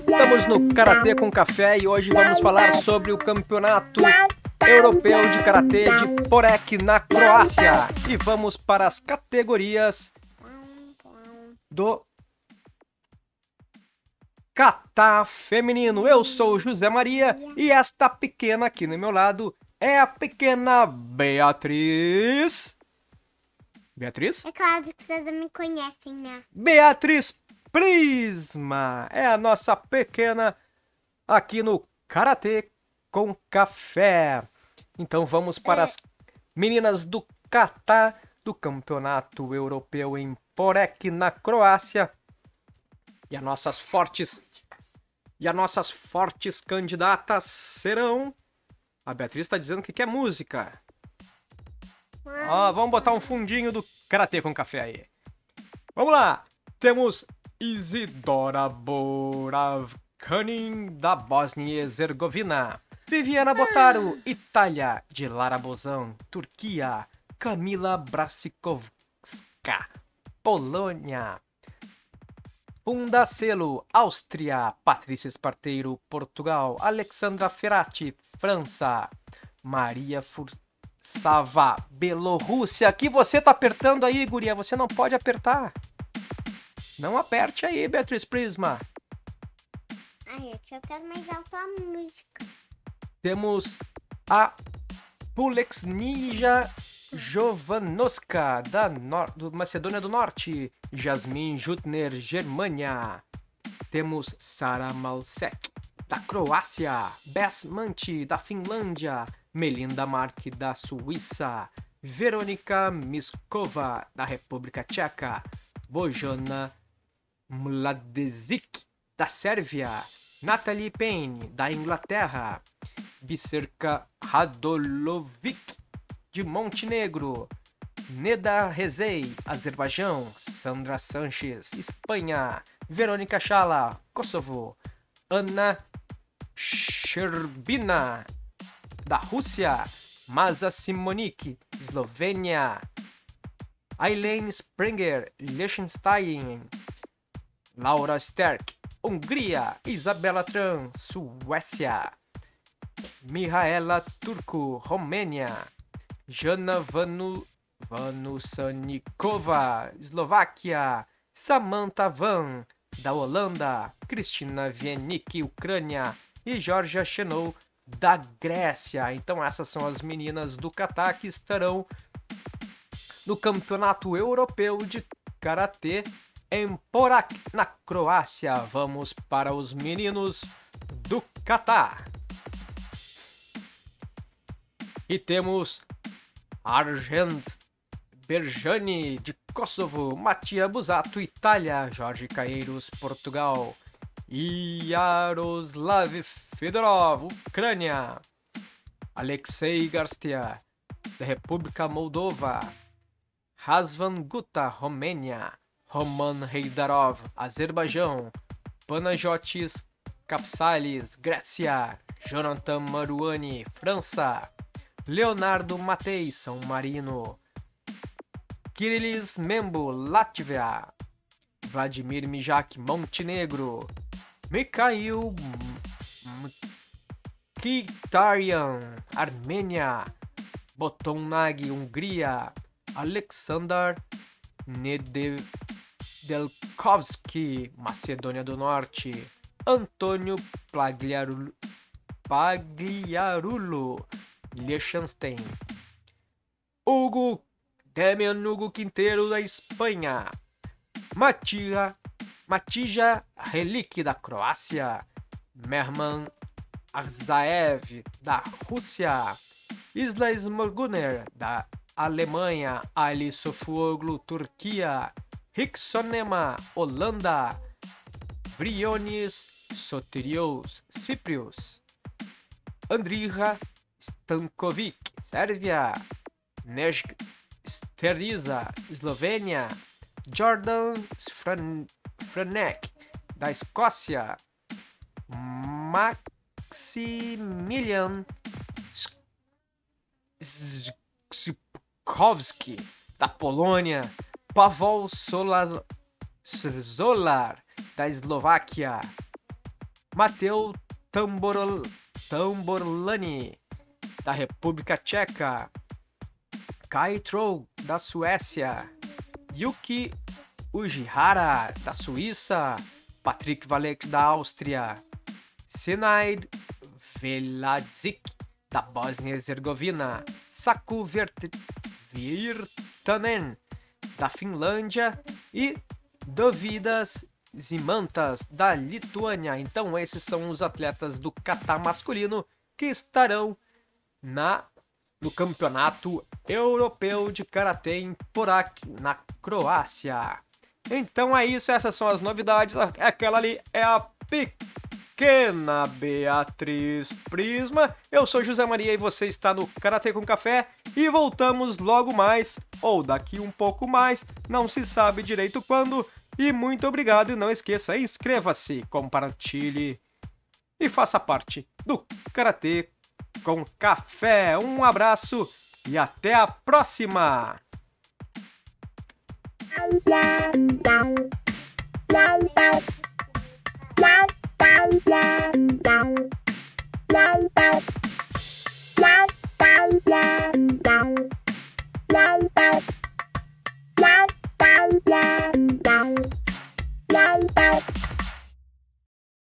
Estamos no Karatê com Café e hoje vamos falar sobre o Campeonato Europeu de Karatê de Porek na Croácia. E vamos para as categorias do Kata feminino. Eu sou José Maria e esta pequena aqui no meu lado é a pequena Beatriz. Beatriz? É claro que vocês me conhecem, né? Beatriz Prisma é a nossa pequena aqui no Karatê com Café. Então vamos para as meninas do Kata do Campeonato Europeu em Porek, na Croácia. E as nossas fortes e as nossas fortes candidatas serão a Beatriz está dizendo que quer música. Ó, vamos botar um fundinho do Karatê com café aí. Vamos lá. Temos Isidora Boravkanin, da Bósnia e Herzegovina. Viviana Botaro, Itália. De Lara Bozan, Turquia. Camila Brasikovska, Polônia. Fundacelo, Áustria. Patrícia Esparteiro, Portugal. Alexandra Ferrati, França. Maria Fursava, Bielorrússia. Que você tá apertando aí, guria? Você não pode apertar. Não aperte aí, Beatriz Prisma. Ai, eu quero mais alto a música. Temos a Pulex Ninja Jovanoska, da Nor do Macedônia do Norte. Jasmin Jutner, Germânia. Temos Sara Malsek, da Croácia. Bess Manti, da Finlândia. Melinda Mark, da Suíça. Verônica Miskova, da República Tcheca. Bojana Mladezic, da Sérvia. Natalie Payne, da Inglaterra. Biserka Radolovic, de Montenegro. Neda Rezei, Azerbaijão. Sandra Sanches, Espanha. Verônica Chala, Kosovo. Ana Sherbina, da Rússia. Maza Simonik, Eslovênia. Aileen Springer, Liechtenstein. Laura Sterk, Hungria. Isabela Tran, Suécia. Mihaela Turco, Romênia. Jana Vanu, Vanusanikova, Eslováquia. Samantha Van, da Holanda. Cristina Vienik, Ucrânia. E Georgia Chenou, da Grécia. Então essas são as meninas do Catar que estarão no Campeonato Europeu de Karatê em Porak, na Croácia. Vamos para os meninos do Catar. E temos Argent Berjani, de Kosovo, Mattia Busato, Itália, Jorge Caeiros, Portugal, Yaroslav Fedorov, Ucrânia, Alexei Garcia, da República Moldova, Razvan Guta, Romênia, Roman Heidarov, Azerbaijão, Panajotis Kapsalis, Grécia, Jonathan Maruani, França, Leonardo Matei, São Marino, Kirilis Membo, Látvia, Vladimir Mijak, Montenegro, Mikhail Kitarian, Armênia, Botonag, Hungria, Alexander Nedelkovski, Macedônia do Norte, Antônio Plagliarulo, Pagliarulo Liechtenstein, Hugo Demian Hugo Quinteiro da Espanha, Matija, Matija Relik da Croácia, Merman Arzaev da Rússia, Isla Smorguner da Alemanha, Ali Sofuoglu Turquia, Rixonema Holanda, Brionis Sotirios Ciprios, Andrija Stankovic Sérvia, Nej Steriza Eslovênia, Jordan Fran Franek da Escócia, Maximilian Zykowski, da Polônia, Pavol Solar, da Eslováquia, Mateu Tamborol, Tamborlani, da República Tcheca, Kai Troll, da Suécia, Yuki Ujihara, da Suíça, Patrick Valek, da Áustria, Sinaid Veladzik, da Bósnia-Herzegovina, Saku Virtanen, da Finlândia. E Dovidas Zimantas, da Lituânia. Então, esses são os atletas do Catar masculino que estarão na no Campeonato Europeu de Karatê em Porak, na Croácia. Então é isso, essas são as novidades. Aquela ali é a pequena Beatriz Prisma. Eu sou José Maria e você está no Karatê com Café e voltamos logo mais, ou daqui um pouco mais, não se sabe direito quando. E muito obrigado e não esqueça, inscreva-se, compartilhe e faça parte do Karatê com Café. Um abraço e até a próxima! Down.